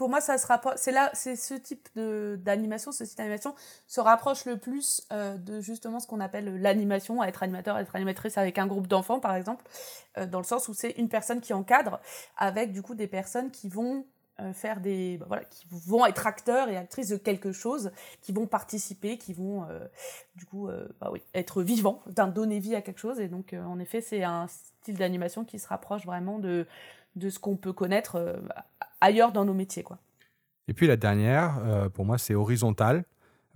pour moi, ça se C'est là, c'est ce type d'animation, ce type d'animation se rapproche le plus euh, de justement ce qu'on appelle l'animation, être animateur, être animatrice avec un groupe d'enfants, par exemple, euh, dans le sens où c'est une personne qui encadre avec du coup des personnes qui vont euh, faire des, bah, voilà, qui vont être acteurs et actrices de quelque chose, qui vont participer, qui vont du coup, bah oui, être vivants, donner vie à quelque chose. Et donc, en effet, c'est un style d'animation qui se rapproche vraiment de de ce qu'on peut connaître ailleurs dans nos métiers. Quoi. Et puis la dernière, euh, pour moi, c'est horizontal,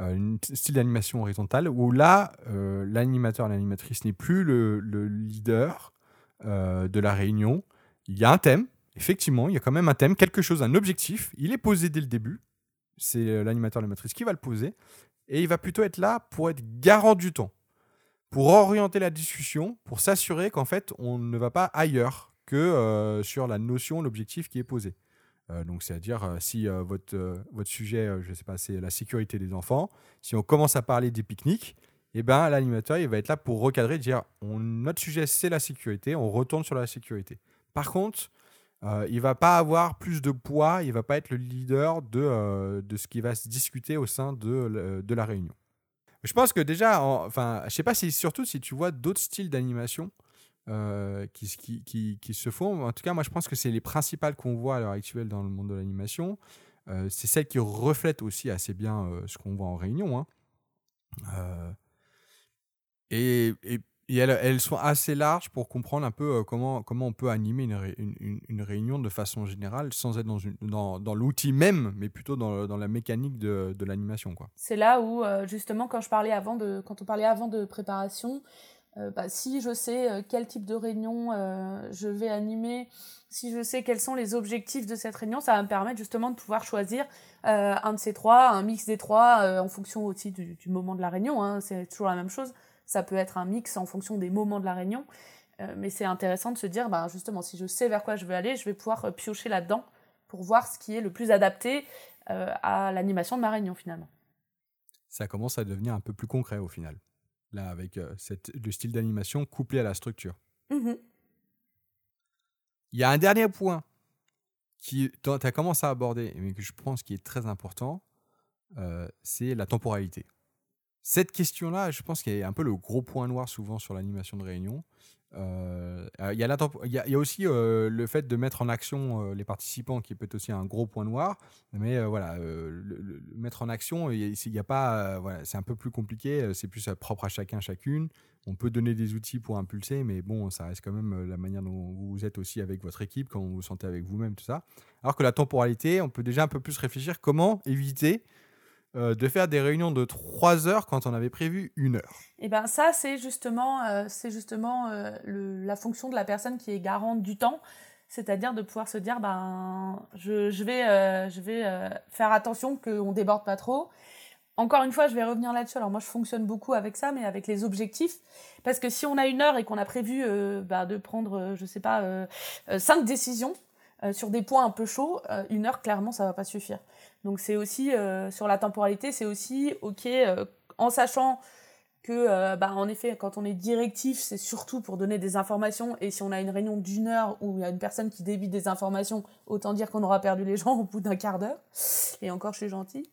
euh, un style d'animation horizontale, où là, euh, l'animateur, l'animatrice n'est plus le, leader de la réunion. Il y a un thème, effectivement, il y a quand même un thème, quelque chose, un objectif. Il est posé dès le début. C'est l'animateur, l'animatrice qui va le poser. Et il va plutôt être là pour être garant du temps, pour orienter la discussion, pour s'assurer qu'en fait, on ne va pas ailleurs que sur la notion, l'objectif qui est posé. Euh, donc, c'est-à-dire, euh, si euh, votre, sujet, je sais pas, c'est la sécurité des enfants, si on commence à parler des pique-niques, et ben l'animateur il va être là pour recadrer, dire notre sujet c'est la sécurité, on retourne sur la sécurité. Par contre, euh, il va pas avoir plus de poids, il va pas être le leader de, euh, ce qui va se discuter au sein de, la réunion. Je pense que déjà, enfin, je sais pas si surtout si tu vois d'autres styles d'animation euh, qui, se font. En tout cas, moi je pense que c'est les principales qu'on voit à l'heure actuelle dans le monde de l'animation. Euh, c'est celles qui reflètent aussi assez bien euh, ce qu'on voit en réunion. Hein. et, elles, elles, sont assez larges pour comprendre un peu comment, comment on peut animer une, une, réunion de façon générale sans être dans, dans, l'outil même, mais plutôt dans, dans la mécanique de, de l'animation. C'est là où, justement, quand, je parlais avant de, quand on parlait avant de préparation, euh, bah, si je sais quel type de réunion je vais animer, si je sais quels sont les objectifs de cette réunion, ça va me permettre justement de pouvoir choisir un de ces trois, un mix des trois, en fonction aussi du, moment de la réunion. Hein, c'est toujours la même chose ça peut être un mix en fonction des moments de la réunion. Euh, mais c'est intéressant de se dire, bah, justement, si je sais vers quoi je veux aller, je vais pouvoir euh, piocher là-dedans pour voir ce qui est le plus adapté euh, à l'animation de ma réunion finalement. Ça commence à devenir un peu plus concret au final, là, avec cette, le style d'animation couplé à la structure. Mmh Il y a un dernier point qui tu as commencé à aborder, mais que je pense qui est très important, c'est la temporalité. Cette question-là, je pense y a un peu le gros point noir souvent sur l'animation de réunion. Euh, il, y a aussi euh, le fait de mettre en action euh, les participants qui peut être aussi un gros point noir. Mais voilà, mettre en action, il y a pas, c'est un peu plus compliqué. C'est plus propre à chacun, chacune. On peut donner des outils pour impulser, mais bon, ça reste quand même la manière dont vous êtes aussi avec votre équipe, quand vous vous sentez avec vous-même, tout ça. Alors que la temporalité, on peut déjà un peu plus réfléchir comment éviter euh, de faire des réunions de 3 heures quand on avait prévu une heure. Et eh ben ça, c'est justement, euh, justement euh, la fonction de la personne qui est garante du temps, c'est-à-dire de pouvoir se dire, ben, je, je vais, je vais faire attention qu'on ne déborde pas trop. Encore une fois, je vais revenir là-dessus. Alors moi, je fonctionne beaucoup avec ça, mais avec les objectifs. Parce que si on a une heure et qu'on a prévu bah, de prendre, je sais pas, cinq décisions sur des points un peu chauds, une heure, clairement, ça va pas suffire. Donc c'est aussi euh, sur la temporalité, c'est aussi ok euh, en sachant que euh, bah, en effet quand on est directif c'est surtout pour donner des informations. Et si on a une réunion d'une heure où il y a une personne qui débite des informations autant dire qu'on aura perdu les gens au bout d'un quart d'heure. Et encore je suis gentille.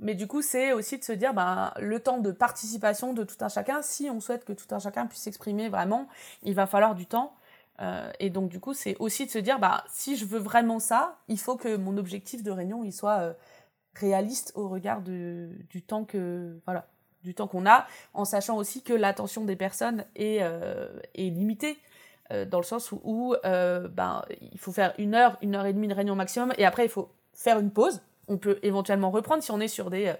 Mais du coup c'est aussi de se dire bah, le temps de participation de tout un chacun. Si on souhaite que tout un chacun puisse s'exprimer vraiment il va falloir du temps euh, et donc du coup, c'est aussi de se dire, bah, si je veux vraiment ça, il faut que mon objectif de réunion il soit euh, réaliste au regard du temps que voilà, du temps qu'on a, en sachant aussi que l'attention des personnes est, euh, limitée. dans le sens où, où ben, il faut faire une heure, une heure et demie de réunion maximum, et après il faut faire une pause. On peut éventuellement reprendre si on est sur des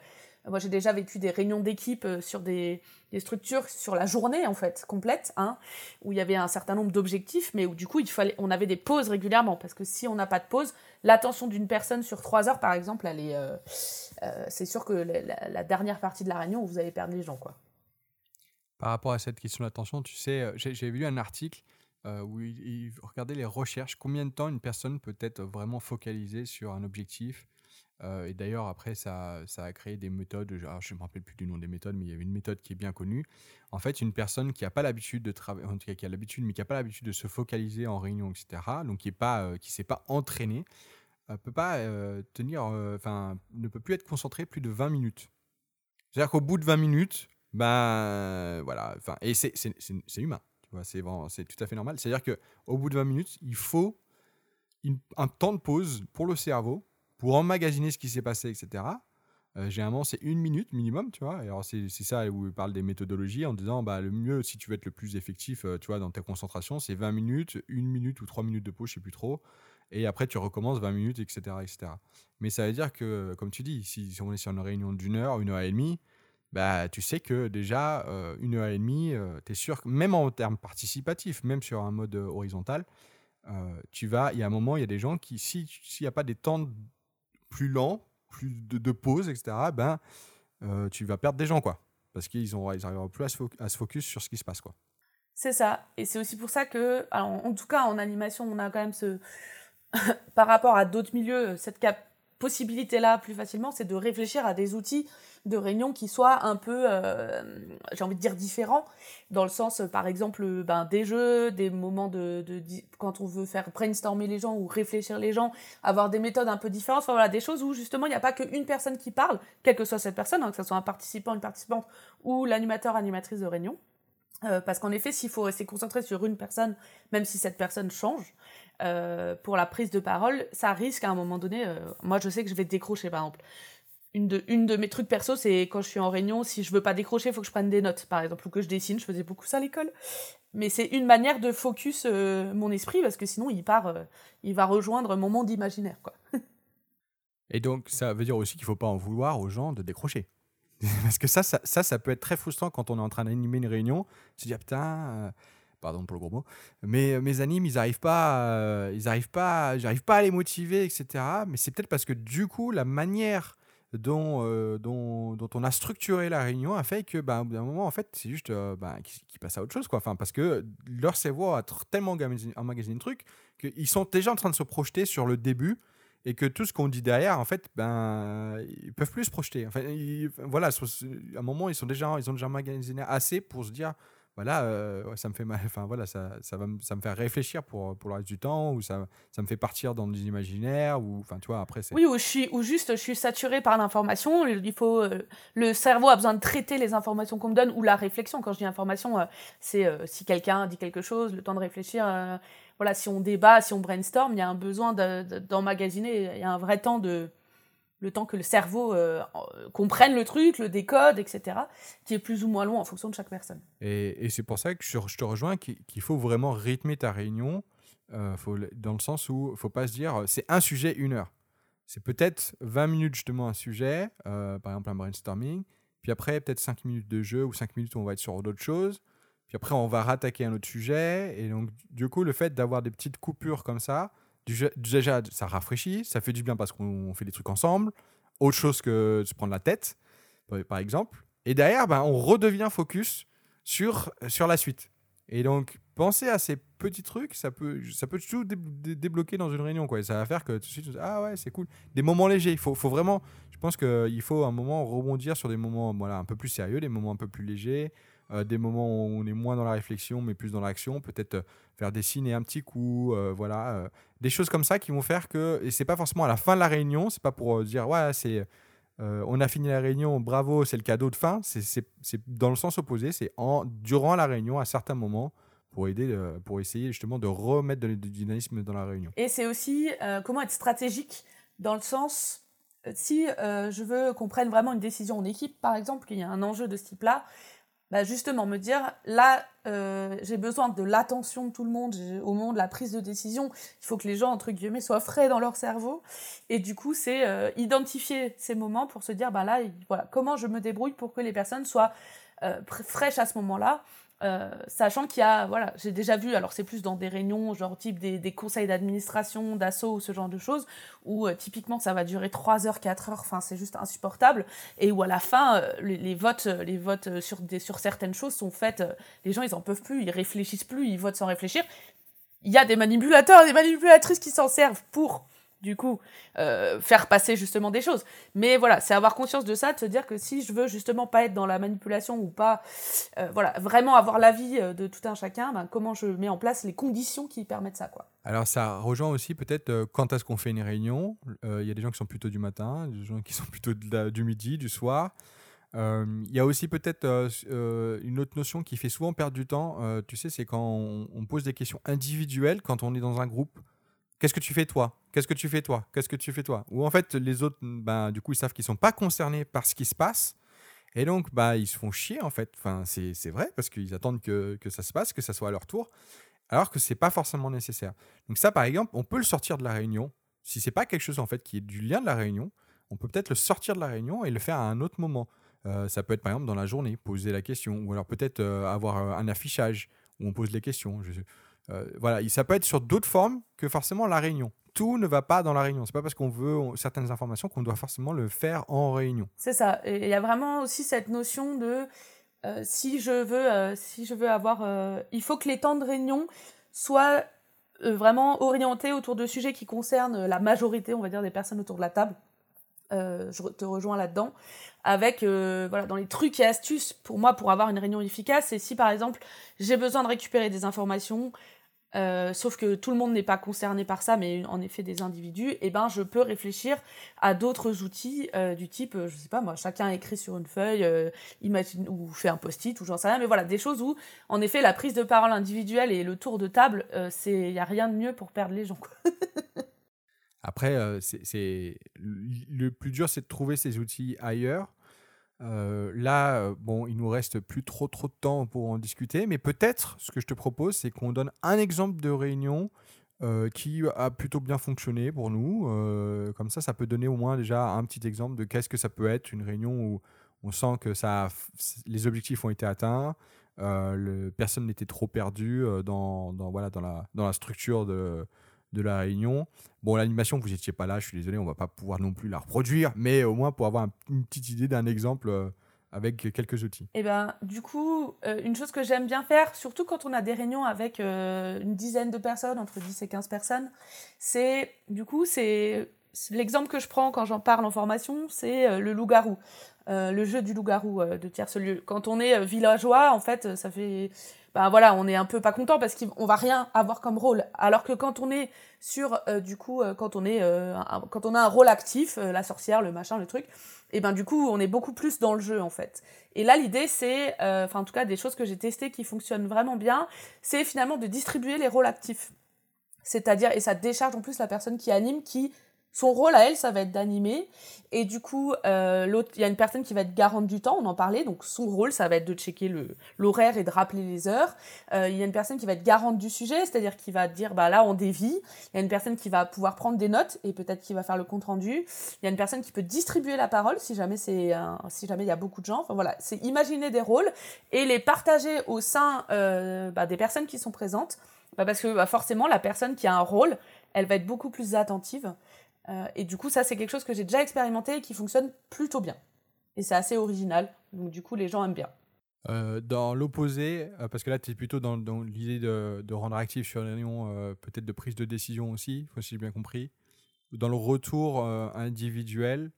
moi, j'ai déjà vécu des réunions d'équipe euh, sur des, structures sur la journée, en fait, complète, hein, où il y avait un certain nombre d'objectifs, mais où du coup, il fallait, on avait des pauses régulièrement. Parce que si on n'a pas de pause, l'attention d'une personne sur trois heures, par exemple, elle est, euh, euh, c'est sûr que la, dernière partie de la réunion, vous allez perdre les gens, quoi. Par rapport à cette question d'attention, tu sais, j'ai lu un article où il, il, regardait les recherches, combien de temps une personne peut être vraiment focalisée sur un objectif euh, et d'ailleurs, après, ça, ça a créé des méthodes. je ne me rappelle plus du nom des méthodes, mais il y avait une méthode qui est bien connue. En fait, une personne qui n'a pas l'habitude de travailler, en tout cas qui a l'habitude, mais qui n'a pas l'habitude de se focaliser en réunion, etc., donc qui ne euh, s'est pas entraîné, euh, peut pas tenir, enfin, ne peut plus être concentré plus de 20 minutes. C'est-à-dire qu'au bout de 20 minutes, ben voilà, enfin, et c'est humain, tu vois, c'est tout à fait normal. C'est-à-dire qu'au bout de 20 minutes, il faut un temps de pause pour le cerveau pour emmagasiner ce qui s'est passé, etc. Euh, généralement, c'est une minute minimum, tu vois. alors, c'est ça où il parle des méthodologies en disant, bah, le mieux, si tu veux être le plus effectif, euh, tu vois, dans ta concentration, c'est 20 minutes, une minute ou trois minutes de pause, je sais plus trop. Et après, tu recommences 20 minutes, etc., etc. Mais ça veut dire que, comme tu dis, si, on est sur une réunion d'une heure, une heure et demie, bah, tu sais que déjà, euh, une heure et demie, tu es sûr que même en termes participatifs, même sur un mode horizontal, tu vas, il y a un moment, il y a des gens qui, s'il n'y a pas des temps plus lent, plus de, de pause, etc., ben, euh, tu vas perdre des gens, quoi. Parce qu'ils n'arriveront plus à se, focus sur ce qui se passe, quoi. C'est ça. Et c'est aussi pour ça que, en tout cas, en animation, on a quand même ce. par rapport à d'autres milieux, cette cap possibilité-là plus facilement, c'est de réfléchir à des outils de réunion qui soient un peu, euh, j'ai envie de dire, différents, dans le sens, par exemple, ben, des jeux, des moments de, quand on veut faire brainstormer les gens ou réfléchir les gens, avoir des méthodes un peu différentes, enfin voilà, des choses où justement il n'y a pas qu'une personne qui parle, quelle que soit cette personne, hein, que ce soit un participant, une participante ou l'animateur, animatrice de réunion. Euh, parce qu'en effet, s'il faut rester concentré sur une personne, même si cette personne change, euh, pour la prise de parole, ça risque à un moment donné. Euh, moi, je sais que je vais décrocher, par exemple. Une de, mes trucs perso, c'est quand je suis en réunion, si je veux pas décrocher, il faut que je prenne des notes, par exemple, ou que je dessine. Je faisais beaucoup ça à l'école. Mais c'est une manière de focus mon esprit, parce que sinon, il part, il va rejoindre mon monde imaginaire, quoi. Et donc, ça veut dire aussi qu'il faut pas en vouloir aux gens de décrocher. Parce que ça ça, ça, peut être très frustrant quand on est en train d'animer une réunion. Se dire, putain, euh, pardon pour le gros mot, mais mes animes, ils n'arrivent pas, euh, ils arrivent pas, j'arrive pas à les motiver, etc. Mais c'est peut-être parce que du coup, la manière dont, euh, dont, dont, on a structuré la réunion a fait que, bah, bout d'un moment, en fait, c'est juste bah, qu'ils passent à autre chose. Quoi. Enfin, parce que leur cerveau a tellement emmagasiné le truc qu'ils sont déjà en train de se projeter sur le début et que tout ce qu'on dit derrière, en fait, ben, ils peuvent plus se projeter. Enfin, voilà, à un moment, ils sont déjà, ils ont déjà magasiné assez pour se dire, voilà, euh, ça me fait mal, enfin voilà, ça, ça va, ça me fait réfléchir pour, pour le reste du temps, ou ça, ça me fait partir dans des imaginaires, ou enfin, tu vois, après c'est. Oui, ou, je suis, ou juste, je suis saturé par l'information. Il faut, euh, le cerveau a besoin de traiter les informations qu'on me donne, ou la réflexion. Quand je dis information, euh, c'est si quelqu'un dit quelque chose, le temps de réfléchir voilà, si on débat, si on brainstorm, il y a un besoin d'emmagasiner, il y a un vrai temps de le temps que le cerveau euh, comprenne le truc, le décode, etc., qui est plus ou moins long en fonction de chaque personne. Et, c'est pour ça que je, te rejoins qu'il faut vraiment rythmer ta réunion, euh, dans le sens où il ne faut pas se dire c'est un sujet, une heure. C'est peut-être 20 minutes justement un sujet, euh, par exemple un brainstorming, puis après peut-être 5 minutes de jeu ou 5 minutes où on va être sur d'autres choses, puis après, on va rattaquer un autre sujet. Et donc, du coup, le fait d'avoir des petites coupures comme ça, déjà, ça rafraîchit, ça fait du bien parce qu'on fait des trucs ensemble. Autre chose que de se prendre la tête, par exemple. Et derrière, ben, on redevient focus sur, sur la suite. Et donc, penser à ces petits trucs, ça peut, ça peut tout débloquer dans une réunion. Quoi. Ça va faire que tout de suite, ah ouais, c'est cool. Des moments légers. Il faut, faut vraiment, je pense qu'il faut un moment rebondir sur des moments voilà, un peu plus sérieux, des moments un peu plus légers. Euh, des moments où on est moins dans la réflexion, mais plus dans l'action, peut-être euh, faire dessiner un petit coup, euh, voilà, des choses comme ça qui vont faire que, et c'est pas forcément à la fin de la réunion, c'est pas pour dire, ouais, c'est. on a fini la réunion, bravo, c'est le cadeau de fin. C'est dans le sens opposé, c'est durant la réunion, à certains moments, pour aider, pour essayer justement de remettre du dynamisme dans la réunion. Et c'est aussi comment être stratégique dans le sens, si je veux qu'on prenne vraiment une décision en équipe, par exemple, qu'il y a un enjeu de ce type-là, bah, justement me dire là euh, j'ai besoin de l'attention de tout le monde au moment de la prise de décision il faut que les gens entre guillemets soient frais dans leur cerveau. Et du coup c'est euh, identifier ces moments pour se dire bah là voilà comment je me débrouille pour que les personnes soient euh, fraîches à ce moment là euh, sachant qu'il y a, voilà, j'ai déjà vu, alors c'est plus dans des réunions, genre type des, conseils d'administration, d'assaut ou ce genre de choses, où euh, typiquement ça va durer 3 heures, 4 heures, enfin c'est juste insupportable, et où à la fin, euh, les, votes, les votes sur, des, sur certaines choses sont faites, les gens ils en peuvent plus, ils réfléchissent plus, ils votent sans réfléchir. Il y a des manipulateurs des manipulatrices qui s'en servent pour du coup, euh, faire passer justement des choses. Mais voilà, c'est avoir conscience de ça, de se dire que si je veux justement pas être dans la manipulation ou pas, euh, voilà, vraiment avoir l'avis euh, de tout un chacun, ben, comment je mets en place les conditions qui permettent ça, quoi. Alors ça rejoint aussi peut-être quand est-ce qu'on fait une réunion? Il y a des gens qui sont plutôt du matin, des gens qui sont plutôt du midi, du soir. Il y a aussi peut-être une autre notion qui fait souvent perdre du temps, tu sais, c'est quand on, pose des questions individuelles quand on est dans un groupe. Qu'est-ce que tu fais toi? Qu'est-ce que tu fais toi? Qu'est-ce que tu fais toi? Ou en fait, les autres, ben, du coup, ils savent qu'ils sont pas concernés par ce qui se passe. Et donc, bah, ils se font chier, en fait. Enfin, c'est vrai, parce qu'ils attendent que, que, ça se passe, que ça soit à leur tour, alors que c'est pas forcément nécessaire. Donc ça, par exemple, on peut le sortir de la réunion. Si c'est pas quelque chose, en fait, qui est du lien de la réunion, on peut peut-être le sortir de la réunion et le faire à un autre moment. Euh, ça peut être, par exemple, dans la journée, poser la question. Ou alors peut-être euh, avoir euh, un affichage où on pose les questions. Je, euh, voilà, ça peut être sur d'autres formes que forcément la réunion. Tout ne va pas dans la réunion. C'est pas parce qu'on veut certaines informations qu'on doit forcément le faire en réunion. C'est ça. Et il y a vraiment aussi cette notion de euh, si je veux, euh, si je veux avoir, il faut que les temps de réunion soient vraiment orientés autour de sujets qui concernent la majorité, on va dire, des personnes autour de la table. je te rejoins là-dedans. Avec, voilà, dans les trucs et astuces pour moi pour avoir une réunion efficace, c'est si par exemple j'ai besoin de récupérer des informations, euh, sauf que tout le monde n'est pas concerné par ça, mais en effet des individus, eh ben je peux réfléchir à d'autres outils euh, du type, euh, je sais pas moi, chacun écrit sur une feuille, imagine ou fait un post-it ou j'en sais rien, mais voilà des choses où en effet la prise de parole individuelle et le tour de table, c'est y a rien de mieux pour perdre les gens. Après, c'est le plus dur, c'est de trouver ces outils ailleurs. Euh, là, euh, bon, il nous reste plus trop trop de temps pour en discuter, mais peut-être ce que je te propose, c'est qu'on donne un exemple de réunion euh, qui a plutôt bien fonctionné pour nous. comme ça, ça peut donner au moins déjà un petit exemple de qu'est-ce que ça peut être une réunion où on sent que ça, les objectifs ont été atteints, personne n'était trop perdu dans, dans, voilà, dans, la, dans la structure de, de la réunion. Bon, l'animation, vous n'étiez pas là, je suis désolé, on va pas pouvoir non plus la reproduire, mais au moins pour avoir une petite idée d'un exemple euh, avec quelques outils. Eh ben, du coup, euh, une chose que j'aime bien faire, surtout quand on a des réunions avec euh, une dizaine de personnes, entre 10 et 15 personnes, c'est, du coup, c'est l'exemple que je prends quand j'en parle en formation, c'est le loup-garou. Le jeu du loup-garou de tierce lieu. Quand on est villageois, en fait, ça fait ben voilà, on est un peu pas content parce qu'on va rien avoir comme rôle. Alors que quand on est sur, euh, du coup, euh, quand on est, euh, quand on a un rôle actif, la sorcière, le machin, le truc, et ben du coup, on est beaucoup plus dans le jeu en fait. Et là, l'idée, c'est, enfin en tout cas, des choses que j'ai testées qui fonctionnent vraiment bien, c'est finalement de distribuer les rôles actifs. C'est-à-dire, et ça décharge en plus la personne qui anime, qui son rôle à elle, ça va être d'animer. Et du coup, euh, il y a une personne qui va être garante du temps, on en parlait. Donc son rôle, ça va être de checker l'horaire et de rappeler les heures. Euh, il y a une personne qui va être garante du sujet, c'est-à-dire qui va dire, bah là, on dévie. Il y a une personne qui va pouvoir prendre des notes et peut-être qui va faire le compte rendu. Il y a une personne qui peut distribuer la parole si jamais c'est, si jamais il y a beaucoup de gens. Enfin voilà, c'est imaginer des rôles et les partager au sein euh, bah, des personnes qui sont présentes. Bah, parce que bah, forcément, la personne qui a un rôle, elle va être beaucoup plus attentive. Euh, et du coup, ça, c'est quelque chose que j'ai déjà expérimenté et qui fonctionne plutôt bien. Et c'est assez original, donc du coup, les gens aiment bien. Euh, dans l'opposé, euh, parce que là, tu es plutôt dans, l'idée de, rendre actif sur les réunions, peut-être de prise de décision aussi, si j'ai bien compris. Dans le retour individuel,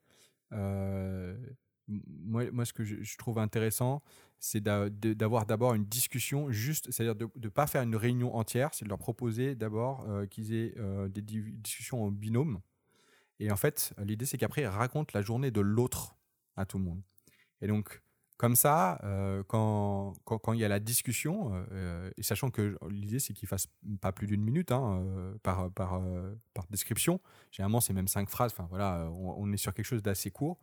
moi, moi, ce que je, trouve intéressant, c'est d'avoir d'abord une discussion juste, c'est-à-dire de ne pas faire une réunion entière, c'est de leur proposer d'abord qu'ils aient des discussions en binôme et en fait, l'idée, c'est qu'après, il raconte la journée de l'autre à tout le monde. Et donc, comme ça, euh, quand, quand, il y a la discussion, euh, et sachant que l'idée, c'est qu'il fasse pas plus d'une minute hein, euh, par, par, par, description, généralement, c'est même cinq phrases, enfin voilà, on, est sur quelque chose d'assez court.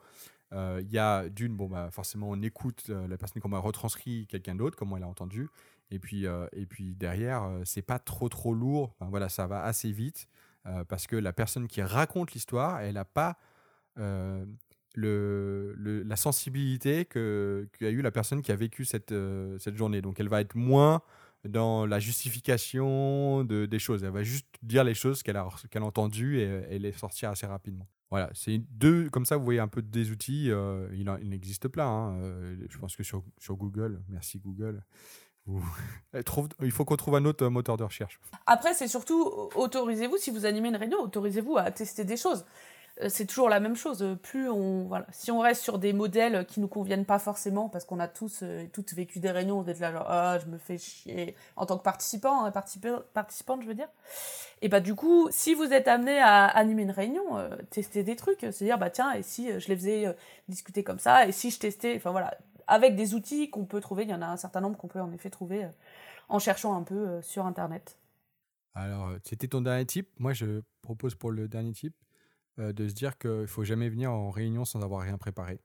Il y a d'une, bon, bah, forcément, on écoute la personne qu'on a retranscrit quelqu'un d'autre, comment elle a entendu, et puis, et puis derrière, c'est pas trop trop lourd, voilà, ça va assez vite. Euh, parce que la personne qui raconte l'histoire, elle n'a pas euh, la sensibilité qu'a eu la personne qui a vécu cette, euh, cette journée. Donc elle va être moins dans la justification de, des choses. Elle va juste dire les choses qu'elle a, entendues et, et, les sortir assez rapidement. Voilà, c'est deux, comme ça vous voyez un peu des outils, il, il existe plein. Hein. je pense que sur Google, merci Google, il faut qu'on trouve un autre moteur de recherche. Après, c'est surtout, autorisez-vous, si vous animez une réunion, autorisez-vous à tester des choses. Euh, c'est toujours la même chose. Plus on, voilà. Si on reste sur des modèles qui nous conviennent pas forcément, parce qu'on a tous euh, toutes vécu des réunions, d'être là genre, ah, je me fais chier, en tant que participant, hein, participante, je veux dire. Et bah, du coup, si vous êtes amené à animer une réunion, euh, testez des trucs. C'est-à-dire, bah, tiens, et si je les faisais discuter comme ça, et si je testais, enfin voilà, avec des outils qu'on peut trouver. Il y en a un certain nombre qu'on peut en effet trouver euh, en cherchant un peu euh, sur Internet. Alors, euh, c'était ton dernier type. Moi, je propose pour le dernier type de se dire qu'il ne faut jamais venir en réunion sans avoir rien préparé.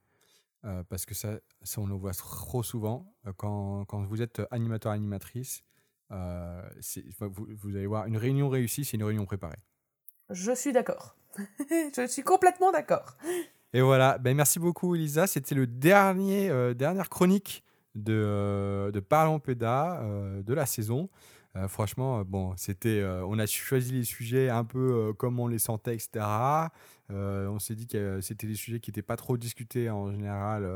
parce que ça, ça, on le voit trop souvent. quand, quand, vous êtes animateur, animatrice, vous, vous, allez voir, une réunion réussie, c'est une réunion préparée. Je suis d'accord. je suis complètement d'accord. Et voilà, ben, merci beaucoup Elisa. C'était le dernier, euh, dernière chronique de, euh, de Parlons Péda euh, de la saison. franchement, bon, c'était, on a choisi les sujets un peu comme on les sentait, etc. on s'est dit que c'était des sujets qui n'étaient pas trop discutés en général,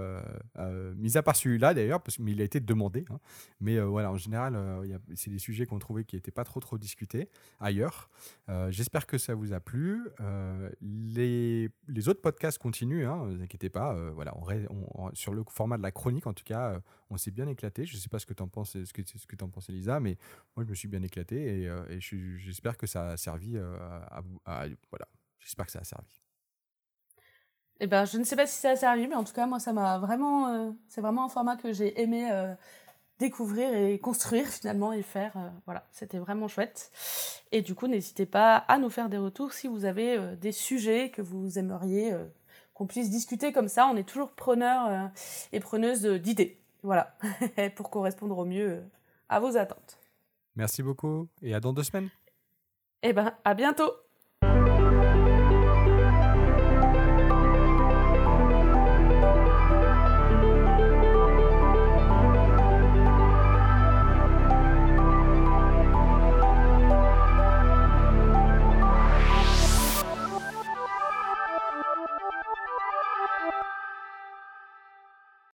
mis à part celui-là d'ailleurs, parce qu'il a été demandé. Hein. Mais voilà, en général, c'est des sujets qu'on trouvait qui n'étaient pas trop trop discutés ailleurs. J'espère que ça vous a plu. les, les autres podcasts continuent, hein, ne vous inquiétez pas. voilà, on, sur le format de la chronique, en tout cas, on s'est bien éclaté. Je ne sais pas ce que tu en penses, ce que, ce que en penses, Elisa, mais moi, je me suis bien éclaté et, j'espère que ça a servi à, voilà, j'espère que ça a servi. Eh ben, je ne sais pas si ça a servi, mais en tout cas, moi, ça m'a vraiment. Euh, c'est vraiment un format que j'ai aimé euh, découvrir et construire finalement et faire. Euh, voilà, c'était vraiment chouette. Et du coup, n'hésitez pas à nous faire des retours si vous avez des sujets que vous aimeriez qu'on puisse discuter comme ça. On est toujours preneurs et preneuses d'idées. Voilà, pour correspondre au mieux à vos attentes. Merci beaucoup et à dans deux semaines. Eh ben, à bientôt.